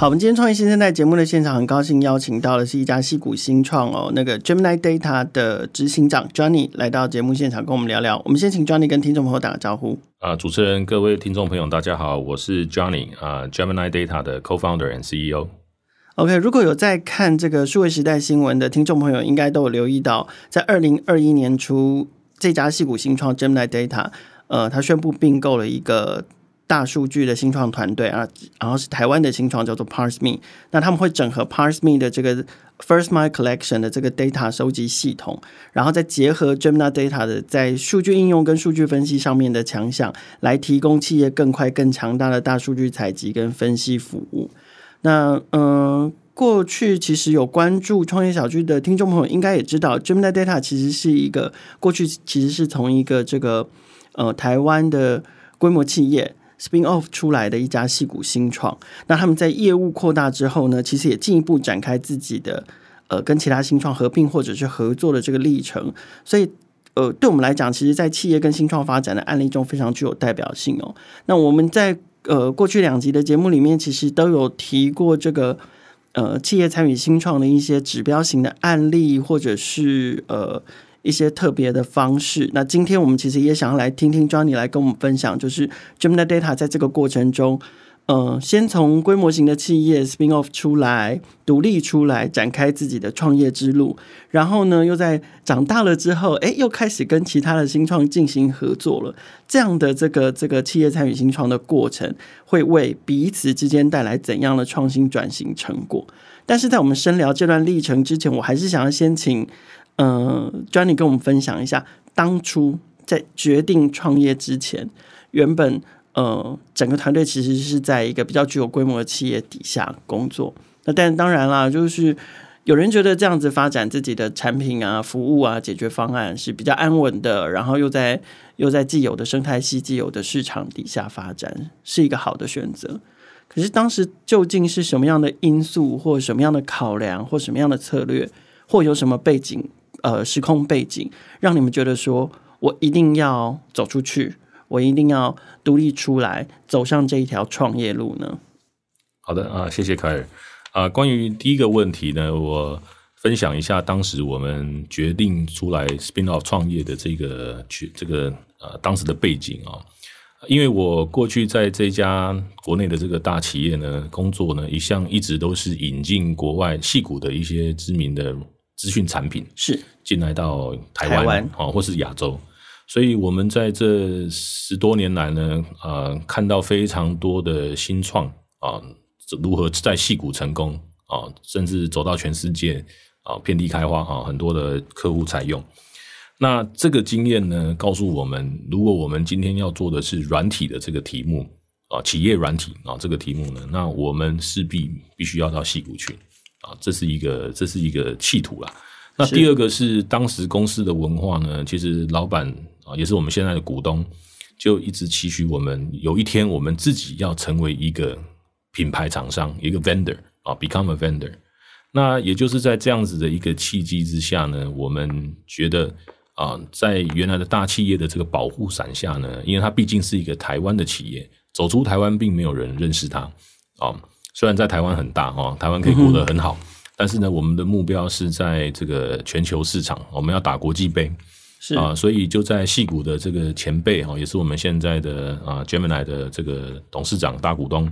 好，我们今天创业新生代节目的现场，很高兴邀请到的是一家矽谷新创哦，那个 Gemini Data 的执行长 Johnny 来到节目现场跟我们聊聊。我们先请 Johnny 跟听众朋友打个招呼。啊，主持人、各位听众朋友，大家好，我是 Johnny 啊，Gemini Data 的 Co-founder and CEO。OK，如果有在看这个数位时代新闻的听众朋友，应该都有留意到，在二零二一年初，这家矽谷新创 Gemini Data，呃，他宣布并购了一个。大数据的新创团队啊，然后是台湾的新创叫做 ParseMe，那他们会整合 ParseMe 的这个 First Mile Collection 的这个 data 收集系统，然后再结合 Gemini Data 的在数据应用跟数据分析上面的强项，来提供企业更快、更强大的大数据采集跟分析服务。那嗯、过去其实有关注创业小聚的听众朋友应该也知道，Gemini Data 其实是一个过去其实是从一个这个呃台湾的规模企业。Spin off 出来的一家矽谷新创，那他们在业务扩大之后呢，其实也进一步展开自己的呃跟其他新创合并或者是合作的这个历程。所以呃，对我们来讲，其实，在企业跟新创发展的案例中，非常具有代表性哦。那我们在呃过去两集的节目里面，其实都有提过这个呃企业参与新创的一些指标型的案例，或者是呃。一些特别的方式。那今天我们其实也想要来听听 Johnny 来跟我们分享，就是 Gemini Data 在这个过程中，呃，先从规模型的企业 spin off 出来，独立出来，展开自己的创业之路，然后呢，又在长大了之后，哎，又开始跟其他的新创进行合作了。这样的这个这个企业参与新创的过程，会为彼此之间带来怎样的创新转型成果？但是在我们深聊这段历程之前，我还是想要先请。嗯，Johnny 跟我们分享一下，当初在决定创业之前，原本呃整个团队其实是在一个比较具有规模的企业底下工作。那但当然啦，就是有人觉得这样子发展自己的产品啊、服务啊、解决方案是比较安稳的，然后又在又在既有的生态系、既有的市场底下发展，是一个好的选择。可是当时究竟是什么样的因素，或什么样的考量，或什么样的策略，或有什么背景？呃，时空背景让你们觉得说，我一定要走出去，我一定要独立出来，走上这一条创业路呢？好的啊，谢谢凯尔啊。关于第一个问题呢，我分享一下当时我们决定出来 spin off 创业的这个去这个呃当时的背景啊。因为我过去在这家国内的这个大企业呢工作呢，一向一直都是引进国外矽谷的一些知名的。资讯产品是进来到台湾啊，或是亚洲，所以我们在这十多年来呢，呃，看到非常多的新创啊，如何在戏谷成功啊，甚至走到全世界啊，遍地开花啊，很多的客户采用。那这个经验呢，告诉我们，如果我们今天要做的是软体的这个题目啊，企业软体啊这个题目呢，那我们势必必须要到戏谷去。啊，这是一个这是一个企图啦。那第二个是当时公司的文化呢，其实老板啊，也是我们现在的股东，就一直期许我们有一天我们自己要成为一个品牌厂商，一个 vendor 啊，become a vendor。那也就是在这样子的一个契机之下呢，我们觉得啊，在原来的大企业的这个保护伞下呢，因为它毕竟是一个台湾的企业，走出台湾并没有人认识它啊。虽然在台湾很大哈，台湾可以过得很好，嗯、但是呢，我们的目标是在这个全球市场，我们要打国际杯，是啊，所以就在戏谷的这个前辈哈，也是我们现在的啊 Gemini 的这个董事长大股东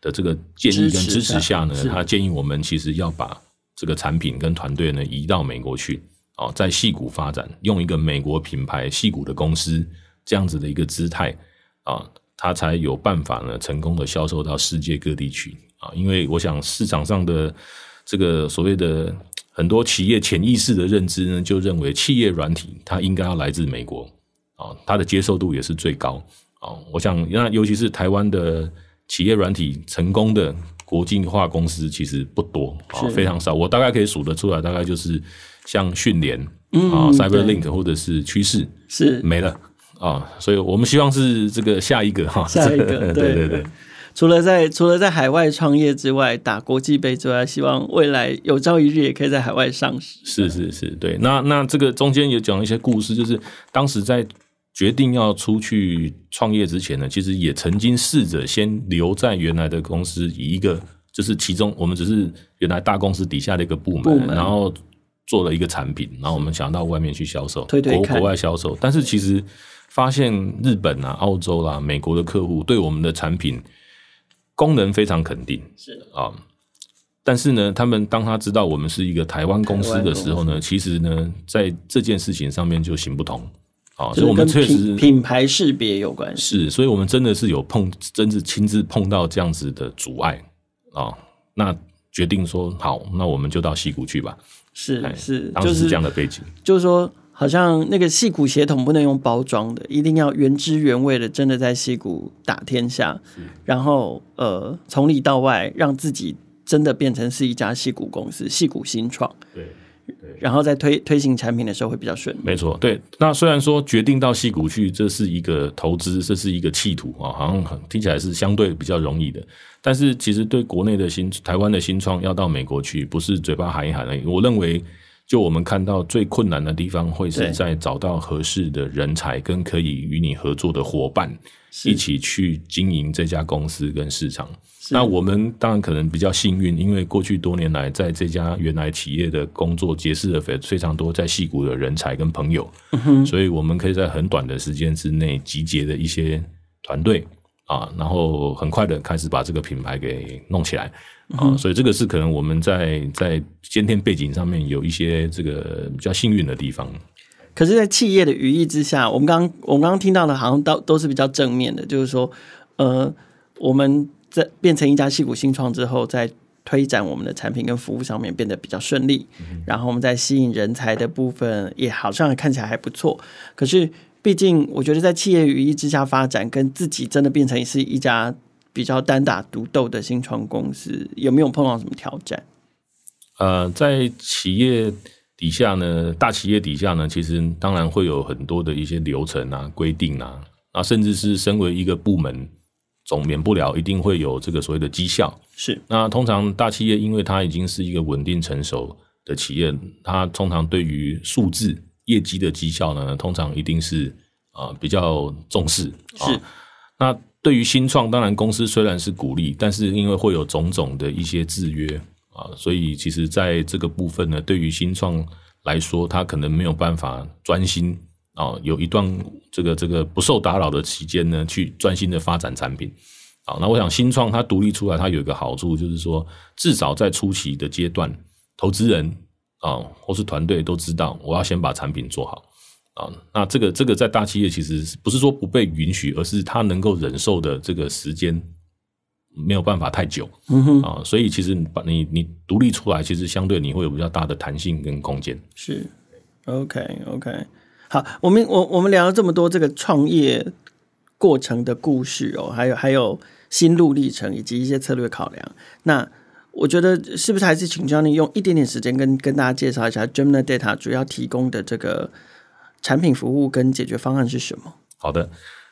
的这个建议跟支持下呢，他建议我们其实要把这个产品跟团队呢移到美国去啊，在戏谷发展，用一个美国品牌戏谷的公司这样子的一个姿态啊，他才有办法呢成功的销售到世界各地去。啊，因为我想市场上的这个所谓的很多企业潜意识的认知呢，就认为企业软体它应该要来自美国啊，它的接受度也是最高啊。我想那尤其是台湾的企业软体成功的国际化公司其实不多啊，非常少。我大概可以数得出来，大概就是像讯联啊、CyberLink 或者是趋势是没了啊，所以我们希望是这个下一个哈，下一个，对对对，对。除了在除了在海外创业之外，打国际杯之外，希望未来有朝一日也可以在海外上市。是是是，对。那那这个中间有讲一些故事，就是当时在决定要出去创业之前呢，其实也曾经试着先留在原来的公司，以一个就是其中我们只是原来大公司底下的一个部门，然后做了一个产品，然后我们想到外面去销售，推推国国外销售。但是其实发现日本啊、澳洲啦、啊、美国的客户对我们的产品。功能非常肯定，是啊，但是呢，他们当他知道我们是一个台湾公司的时候呢，其实呢，在这件事情上面就行不通啊，所以我们确实品牌识别有关系，是，所以我们真的是有碰，真是亲自碰到这样子的阻碍啊，那决定说好，那我们就到溪谷去吧，是是，当时是这样的背景，就是说。好像那个戏骨血统不能用包装的，一定要原汁原味的，真的在戏骨打天下。然后呃，从里到外让自己真的变成是一家戏骨公司，戏骨新创。对，然后在推推行产品的时候会比较顺利。没错，对。那虽然说决定到戏骨去，这是一个投资，这是一个企图啊，好像听起来是相对比较容易的。但是其实对国内的新台湾的新创要到美国去，不是嘴巴喊一喊而已。我认为。就我们看到最困难的地方，会是在找到合适的人才跟可以与你合作的伙伴，一起去经营这家公司跟市场。那我们当然可能比较幸运，因为过去多年来在这家原来企业的工作结识了非非常多在戏谷的人才跟朋友，所以我们可以在很短的时间之内集结的一些团队。啊，然后很快的开始把这个品牌给弄起来啊，所以这个是可能我们在在先天背景上面有一些这个比较幸运的地方。可是，在企业的羽翼之下，我们刚我们刚刚听到的，好像都都是比较正面的，就是说，呃，我们在变成一家戏骨新创之后，在推展我们的产品跟服务上面变得比较顺利，然后我们在吸引人才的部分也好像看起来还不错，可是。毕竟，我觉得在企业羽翼之下发展，跟自己真的变成是一家比较单打独斗的新创公司，有没有碰到什么挑战？呃，在企业底下呢，大企业底下呢，其实当然会有很多的一些流程啊、规定啊，啊，甚至是身为一个部门，总免不了一定会有这个所谓的绩效。是，那通常大企业，因为它已经是一个稳定成熟的企业，它通常对于数字。业绩的绩效呢，通常一定是啊、呃、比较重视。是、啊，那对于新创，当然公司虽然是鼓励，但是因为会有种种的一些制约啊，所以其实在这个部分呢，对于新创来说，他可能没有办法专心啊，有一段这个这个不受打扰的期间呢，去专心的发展产品。啊，那我想新创它独立出来，它有一个好处就是说，至少在初期的阶段，投资人。啊，或是团队都知道，我要先把产品做好啊。那这个这个在大企业其实不是说不被允许，而是他能够忍受的这个时间没有办法太久。嗯哼啊，所以其实你把你你独立出来，其实相对你会有比较大的弹性跟空间。是，OK OK。好，我们我我们聊了这么多这个创业过程的故事哦，还有还有心路历程以及一些策略考量。那我觉得是不是还是请教你用一点点时间跟跟大家介绍一下 Gemini Data 主要提供的这个产品服务跟解决方案是什么？好的，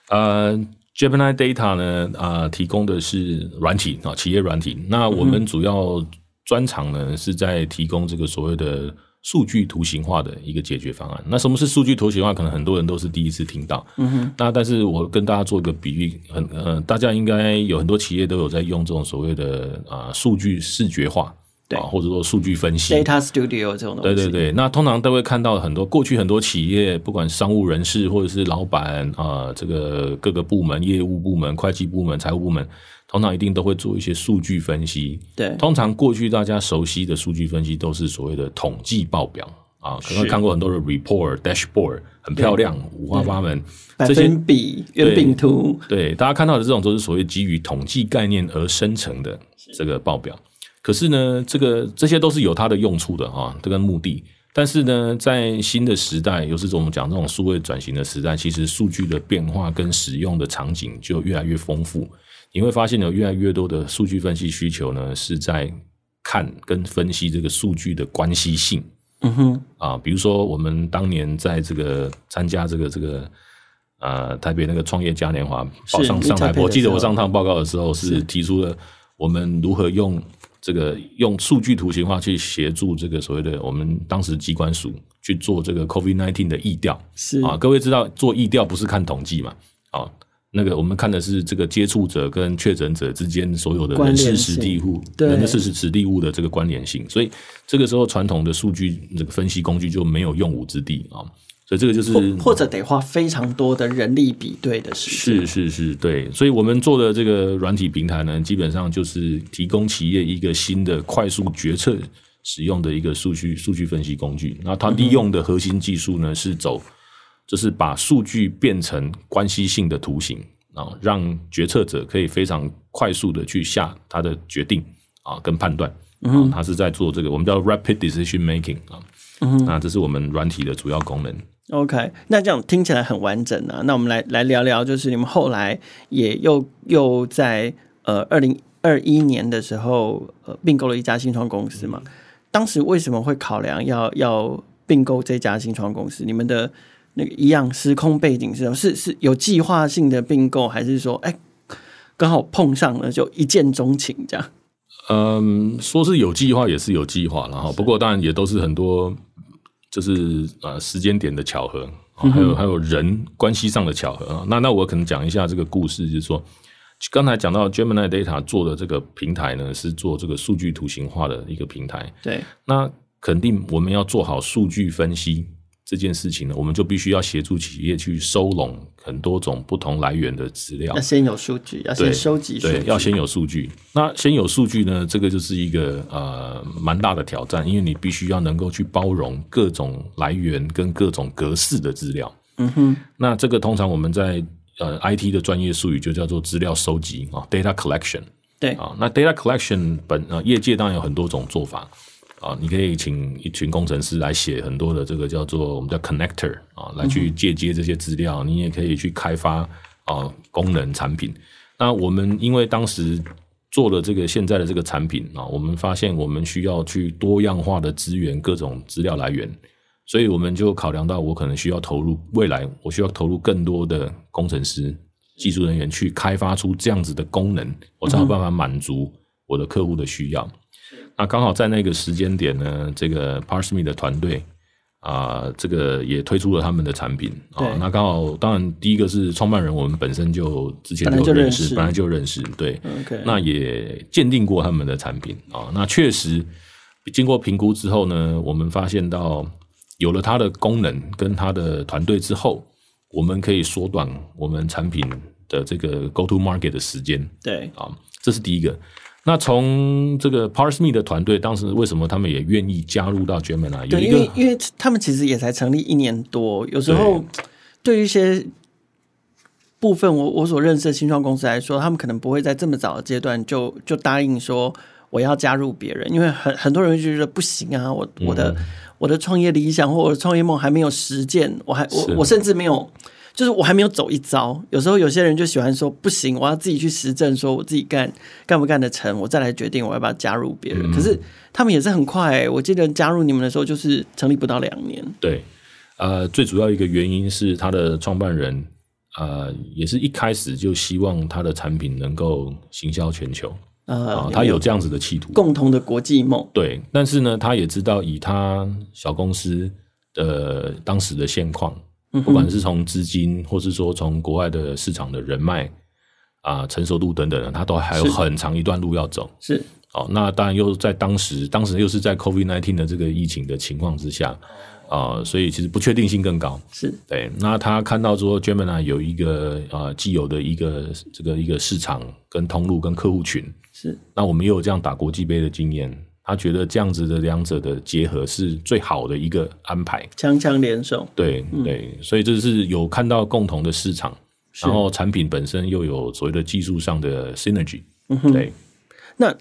呃，Gemini Data 呢，啊、呃，提供的是软体啊，企业软体。那我们主要专长呢是在提供这个所谓的。数据图形化的一个解决方案。那什么是数据图形化？可能很多人都是第一次听到。嗯哼。那但是我跟大家做一个比喻，很呃，大家应该有很多企业都有在用这种所谓的啊数据视觉化，对啊，或者说数据分析，Data Studio 这种东西。对对对。那通常都会看到很多过去很多企业，不管商务人士或者是老板啊、呃，这个各个部门、业务部门、会计部门、财务部门。通常一定都会做一些数据分析。对，通常过去大家熟悉的数据分析都是所谓的统计报表啊，可能看过很多的 report、dashboard，很漂亮，五花八门，百分比、圆饼图。对，大家看到的这种都是所谓基于统计概念而生成的这个报表。可是呢，这个这些都是有它的用处的啊，这个目的。但是呢，在新的时代，尤其是我们讲这种数位转型的时代，其实数据的变化跟使用的场景就越来越丰富。你会发现有越来越多的数据分析需求呢，是在看跟分析这个数据的关系性。嗯哼，啊，比如说我们当年在这个参加这个这个呃台北那个创业嘉年华报上上台，我记得我上趟报告的时候是提出了我们如何用这个用数据图形化去协助这个所谓的我们当时机关署去做这个 COVID nineteen 的疫调。是啊，各位知道做疫调不是看统计嘛？啊。那个我们看的是这个接触者跟确诊者之间所有的人事实地物，人的事实实地物的这个关联性，所以这个时候传统的数据这个分析工具就没有用武之地啊，所以这个就是或，者得花非常多的人力比对的时间。是是是，对，所以我们做的这个软体平台呢，基本上就是提供企业一个新的快速决策使用的一个数据数据分析工具，那它利用的核心技术呢是走。就是把数据变成关系性的图形啊，让决策者可以非常快速的去下他的决定啊，跟判断。啊，他是在做这个，我们叫 rapid decision making 啊。嗯，那这是我们软体的主要功能。OK，那这样听起来很完整啊。那我们来来聊聊，就是你们后来也又又在呃二零二一年的时候呃并购了一家新创公司嘛？当时为什么会考量要要并购这家新创公司？你们的那个一样时空背景是是是有计划性的并购，还是说哎刚好碰上了就一见钟情这样？嗯，说是有计划也是有计划，然后不过当然也都是很多就是呃时间点的巧合，还有还有人关系上的巧合啊。那那我可能讲一下这个故事，就是说刚才讲到 Gemini Data 做的这个平台呢，是做这个数据图形化的一个平台。对，那肯定我们要做好数据分析。这件事情呢，我们就必须要协助企业去收拢很多种不同来源的资料。要先有数据，要先收集数据，对，要先有数据。那先有数据呢，这个就是一个呃蛮大的挑战，因为你必须要能够去包容各种来源跟各种格式的资料。嗯哼。那这个通常我们在呃 IT 的专业术语就叫做资料收集啊，data collection。对啊，那 data collection 本呃业界当然有很多种做法。啊，你可以请一群工程师来写很多的这个叫做我们叫 connector 啊，来去借接这些资料。你也可以去开发啊功能产品。那我们因为当时做了这个现在的这个产品啊，我们发现我们需要去多样化的资源各种资料来源，所以我们就考量到我可能需要投入未来，我需要投入更多的工程师、技术人员去开发出这样子的功能，我才有办法满足我的客户的需要。那刚好在那个时间点呢，这个 Parsme 的团队啊，这个也推出了他们的产品啊。那刚好，当然第一个是创办人，我们本身就之前就认识，本来就认识，对。那也鉴定过他们的产品啊。那确实经过评估之后呢，我们发现到有了它的功能跟它的团队之后，我们可以缩短我们产品的这个 Go to Market 的时间。对啊，这是第一个。那从这个 Parsme 的团队，当时为什么他们也愿意加入到 Gemini？对，因为因为他们其实也才成立一年多，有时候对于一些部分我我所认识的新创公司来说，他们可能不会在这么早的阶段就就答应说我要加入别人，因为很很多人就觉得不行啊，我我的、嗯、我的创业理想或我的创业梦还没有实践，我还我我甚至没有。就是我还没有走一遭，有时候有些人就喜欢说不行，我要自己去实证，说我自己干干不干得成，我再来决定我要不要加入别人。嗯、可是他们也是很快、欸，我记得加入你们的时候就是成立不到两年。对，呃，最主要一个原因是他的创办人，呃，也是一开始就希望他的产品能够行销全球啊、呃，他有这样子的企图，共同的国际梦。对，但是呢，他也知道以他小公司的当时的现况。不管是从资金，或是说从国外的市场的人脉啊、成熟度等等的，他都还有很长一段路要走。是哦，那当然又在当时，当时又是在 COVID-19 的这个疫情的情况之下啊，所以其实不确定性更高。是对。那他看到说 Gemini 有一个啊既有的一个这个一个市场跟通路跟客户群，是。那我们又有这样打国际杯的经验。他觉得这样子的两者的结合是最好的一个安排，强强联手。对对，所以这是有看到共同的市场，然后产品本身又有所谓的技术上的 synergy。嗯，对。那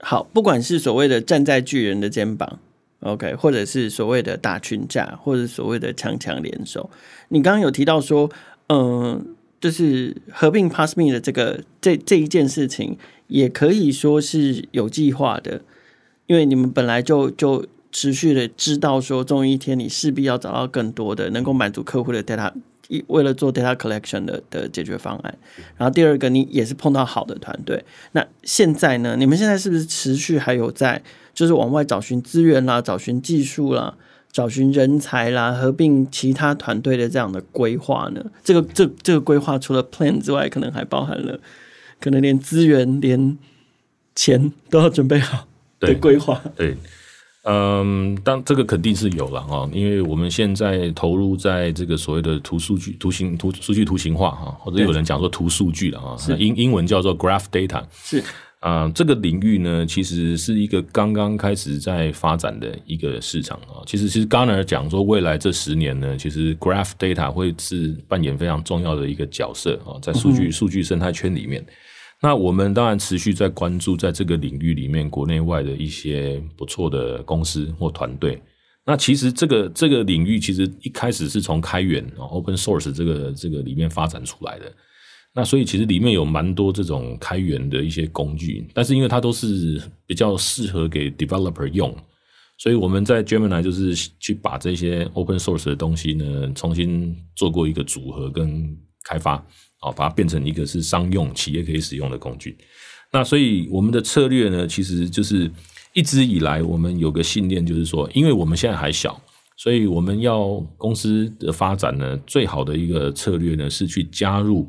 好，不管是所谓的站在巨人的肩膀，OK，或者是所谓的打群架，或者所谓的强强联手，你刚刚有提到说，嗯、呃，就是合并 PassMe 的这个这这一件事情，也可以说是有计划的。因为你们本来就就持续的知道说，终于一天你势必要找到更多的能够满足客户的 data 一为了做 data collection 的的解决方案。然后第二个，你也是碰到好的团队。那现在呢？你们现在是不是持续还有在就是往外找寻资源啦，找寻技术啦，找寻人才啦，合并其他团队的这样的规划呢？这个这这个规划除了 plan 之外，可能还包含了可能连资源连钱都要准备好的规划。对。嗯，当这个肯定是有了啊，因为我们现在投入在这个所谓的图数据、图形、图数据图形化哈，或者有人讲说图数据了啊，英英文叫做 graph data，是啊、呃，这个领域呢，其实是一个刚刚开始在发展的一个市场啊。其实，其实 Gartner 讲说，未来这十年呢，其实 graph data 会是扮演非常重要的一个角色啊，在数据数据生态圈里面。那我们当然持续在关注，在这个领域里面，国内外的一些不错的公司或团队。那其实这个这个领域，其实一开始是从开源 open source 这个这个里面发展出来的。那所以其实里面有蛮多这种开源的一些工具，但是因为它都是比较适合给 developer 用，所以我们在 Gemini 就是去把这些 open source 的东西呢，重新做过一个组合跟开发。好，把它变成一个是商用企业可以使用的工具。那所以我们的策略呢，其实就是一直以来我们有个信念，就是说，因为我们现在还小，所以我们要公司的发展呢，最好的一个策略呢，是去加入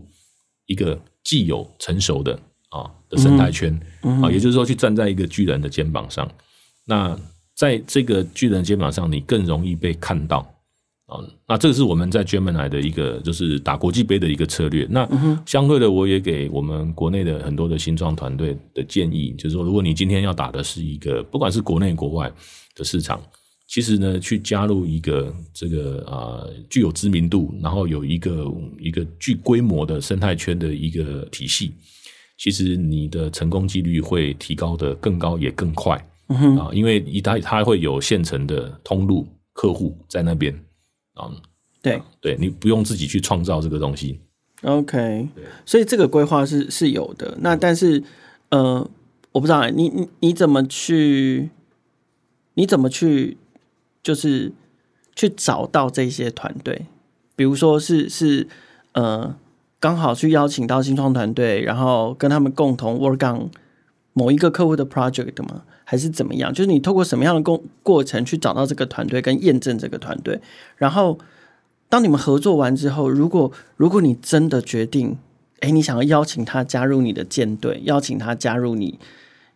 一个既有成熟的啊的生态圈啊，也就是说，去站在一个巨人的肩膀上。那在这个巨人的肩膀上，你更容易被看到。啊，那这个是我们在 Gemini 的一个，就是打国际杯的一个策略。那相对的，我也给我们国内的很多的新创团队的建议，就是说，如果你今天要打的是一个，不管是国内国外的市场，其实呢，去加入一个这个啊具有知名度，然后有一个一个具规模的生态圈的一个体系，其实你的成功几率会提高的更高也更快。啊，因为一它它会有现成的通路客户在那边。嗯，对，对你不用自己去创造这个东西。OK，所以这个规划是是有的。那但是，呃，我不知道你你你怎么去，你怎么去，就是去找到这些团队？比如说是是呃，刚好去邀请到新创团队，然后跟他们共同 work on 某一个客户的 project 吗？还是怎么样？就是你透过什么样的过过程去找到这个团队跟验证这个团队，然后当你们合作完之后，如果如果你真的决定，哎，你想要邀请他加入你的舰队，邀请他加入你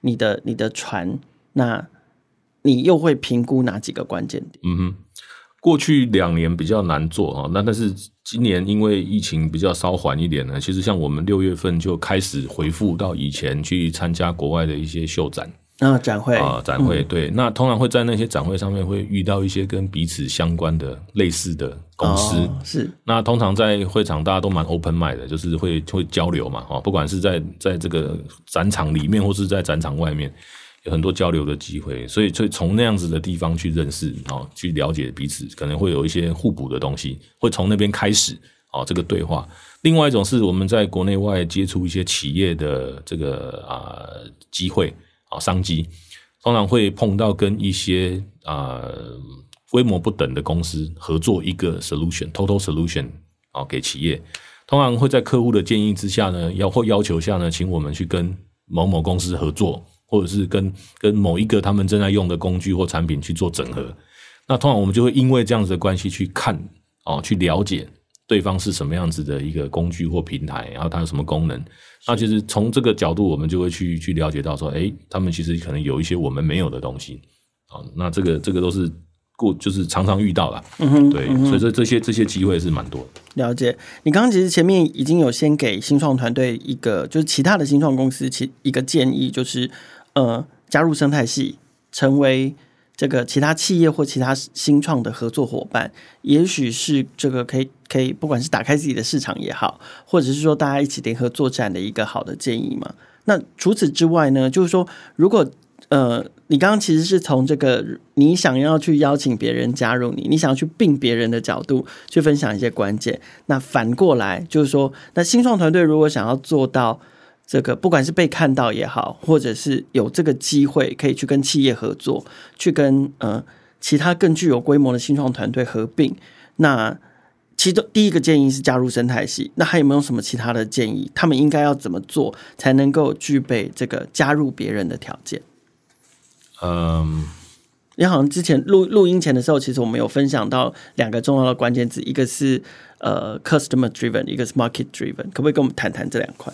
你的你的船，那你又会评估哪几个关键点？嗯哼，过去两年比较难做啊，那但是今年因为疫情比较稍缓一点呢，其实像我们六月份就开始回复到以前去参加国外的一些秀展。啊，展会啊，展会对，那通常会在那些展会上面会遇到一些跟彼此相关的类似的公司，哦、是。那通常在会场大家都蛮 open mind 的，就是会会交流嘛，哦不管是在在这个展场里面或是在展场外面，有很多交流的机会，所以所以从那样子的地方去认识啊，去了解彼此，可能会有一些互补的东西，会从那边开始哦，这个对话。另外一种是我们在国内外接触一些企业的这个啊机会。啊，商机通常会碰到跟一些啊规模不等的公司合作一个 solution，total solution 啊，给企业。通常会在客户的建议之下呢，要或要求下呢，请我们去跟某某公司合作，或者是跟跟某一个他们正在用的工具或产品去做整合。那通常我们就会因为这样子的关系去看啊，去了解。对方是什么样子的一个工具或平台，然后它有什么功能？那其实从这个角度，我们就会去去了解到说，哎，他们其实可能有一些我们没有的东西。啊，那这个这个都是过，就是常常遇到了。嗯哼，对，嗯，所以说这些这些机会是蛮多的。了解，你刚刚其实前面已经有先给新创团队一个，就是其他的新创公司其一个建议，就是呃，加入生态系，成为。这个其他企业或其他新创的合作伙伴，也许是这个可以可以，不管是打开自己的市场也好，或者是说大家一起联合作战的一个好的建议嘛。那除此之外呢，就是说，如果呃，你刚刚其实是从这个你想要去邀请别人加入你，你想要去并别人的角度去分享一些关键。那反过来就是说，那新创团队如果想要做到。这个不管是被看到也好，或者是有这个机会可以去跟企业合作，去跟呃其他更具有规模的新创团队合并，那其中第一个建议是加入生态系，那还有没有什么其他的建议？他们应该要怎么做才能够具备这个加入别人的条件？嗯，你好像之前录录音前的时候，其实我们有分享到两个重要的关键字，一个是呃 customer driven，一个是 market driven，可不可以跟我们谈谈这两块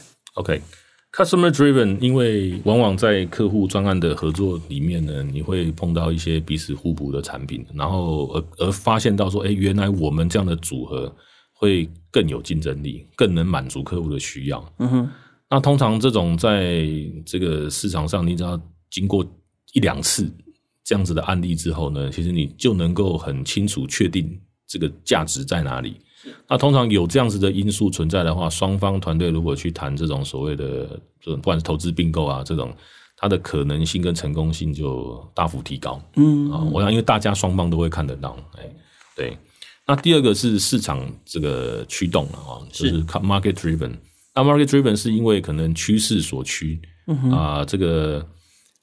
？OK，customer driven，因为往往在客户专案的合作里面呢，你会碰到一些彼此互补的产品，然后而而发现到说，哎，原来我们这样的组合会更有竞争力，更能满足客户的需要。嗯哼，那通常这种在这个市场上，你只要经过一两次这样子的案例之后呢，其实你就能够很清楚确定这个价值在哪里。那通常有这样子的因素存在的话，双方团队如果去谈这种所谓的这种不管是投资并购啊，这种它的可能性跟成功性就大幅提高。嗯啊，我想因为大家双方都会看得到，哎，对。那第二个是市场这个驱动了啊，就是 market driven。那 market driven 是因为可能趋势所趋啊，这个。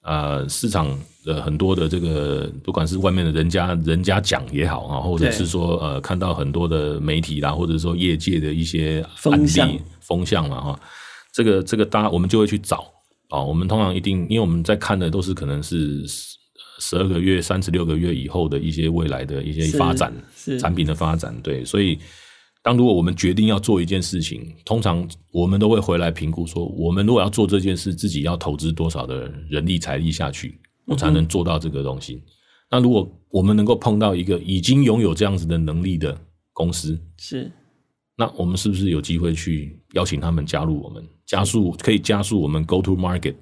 呃，市场的很多的这个，不管是外面的人家人家讲也好啊，或者是说呃，看到很多的媒体啦，或者说业界的一些案例风向，风向嘛哈，这个这个大家我们就会去找啊。我们通常一定，因为我们在看的都是可能是十二个月、三十六个月以后的一些未来的一些发展，产品的发展，对，所以。当如果我们决定要做一件事情，通常我们都会回来评估说，我们如果要做这件事，自己要投资多少的人力财力下去，我才能做到这个东西。嗯、那如果我们能够碰到一个已经拥有这样子的能力的公司，是，那我们是不是有机会去邀请他们加入我们，加速可以加速我们 go to market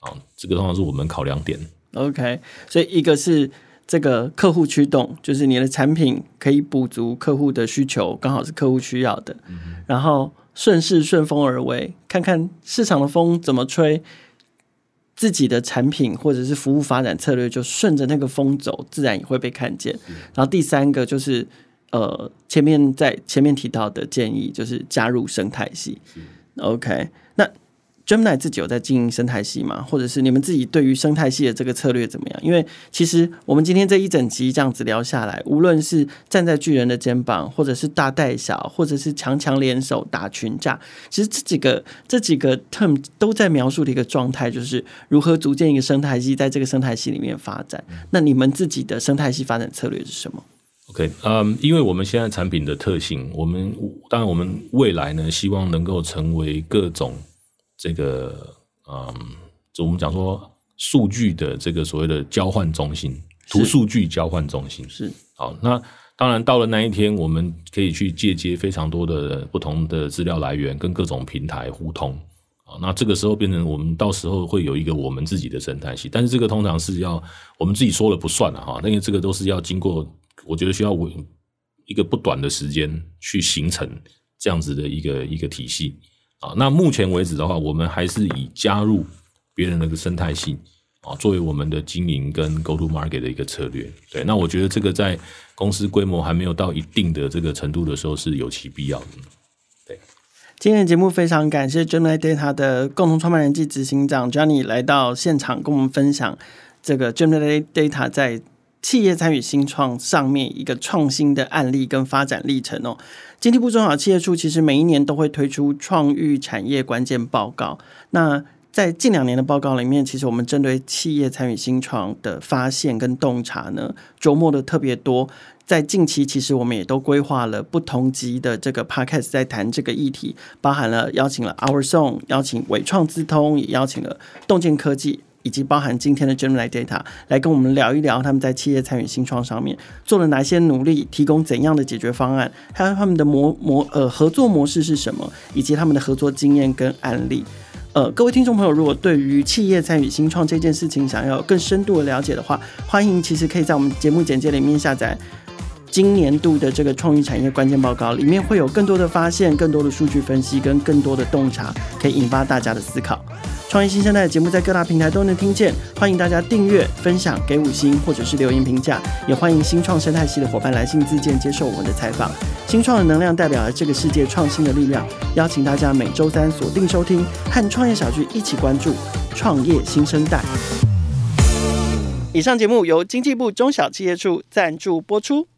啊？这个通常是我们考量点。OK，所以一个是。这个客户驱动就是你的产品可以补足客户的需求，刚好是客户需要的。嗯、然后顺势顺风而为，看看市场的风怎么吹，自己的产品或者是服务发展策略就顺着那个风走，自然也会被看见。然后第三个就是呃，前面在前面提到的建议就是加入生态系。OK，那。Gemini 自己有在经营生态系吗？或者是你们自己对于生态系的这个策略怎么样？因为其实我们今天这一整集这样子聊下来，无论是站在巨人的肩膀，或者是大带小，或者是强强联手打群架，其实这几个这几个 term 都在描述的一个状态，就是如何组建一个生态系，在这个生态系里面发展。那你们自己的生态系发展策略是什么？OK，嗯、um，因为我们现在产品的特性，我们当然我们未来呢，希望能够成为各种。这个嗯，就我们讲说数据的这个所谓的交换中心，图数据交换中心是好。那当然到了那一天，我们可以去借接非常多的不同的资料来源，跟各种平台互通啊。那这个时候变成我们到时候会有一个我们自己的生态系，但是这个通常是要我们自己说了不算了哈，因为这个都是要经过，我觉得需要我一个不短的时间去形成这样子的一个一个体系。啊，那目前为止的话，我们还是以加入别人的个生态系啊，作为我们的经营跟 go to market 的一个策略。对，那我觉得这个在公司规模还没有到一定的这个程度的时候，是有其必要的。对，今天的节目非常感谢 Gemini Data 的共同创办人暨执行长 Johnny 来到现场，跟我们分享这个 Gemini Data 在企业参与新创上面一个创新的案例跟发展历程哦。经济部中小企业处其实每一年都会推出创育产业关键报告。那在近两年的报告里面，其实我们针对企业参与新创的发现跟洞察呢，琢磨的特别多。在近期，其实我们也都规划了不同级的这个 podcast 在谈这个议题，包含了邀请了 Our Song，邀请伟创资通，也邀请了洞见科技。以及包含今天的 Gemini Data 来跟我们聊一聊他们在企业参与新创上面做了哪些努力，提供怎样的解决方案，还有他们的模模呃合作模式是什么，以及他们的合作经验跟案例。呃，各位听众朋友，如果对于企业参与新创这件事情想要更深度的了解的话，欢迎其实可以在我们节目简介里面下载今年度的这个创意产业关键报告，里面会有更多的发现、更多的数据分析跟更多的洞察，可以引发大家的思考。创业新生代的节目在各大平台都能听见，欢迎大家订阅、分享、给五星或者是留言评价，也欢迎新创生态系的伙伴来信自荐接受我们的采访。新创的能量代表了这个世界创新的力量，邀请大家每周三锁定收听，和创业小聚一起关注创业新生代。以上节目由经济部中小企业处赞助播出。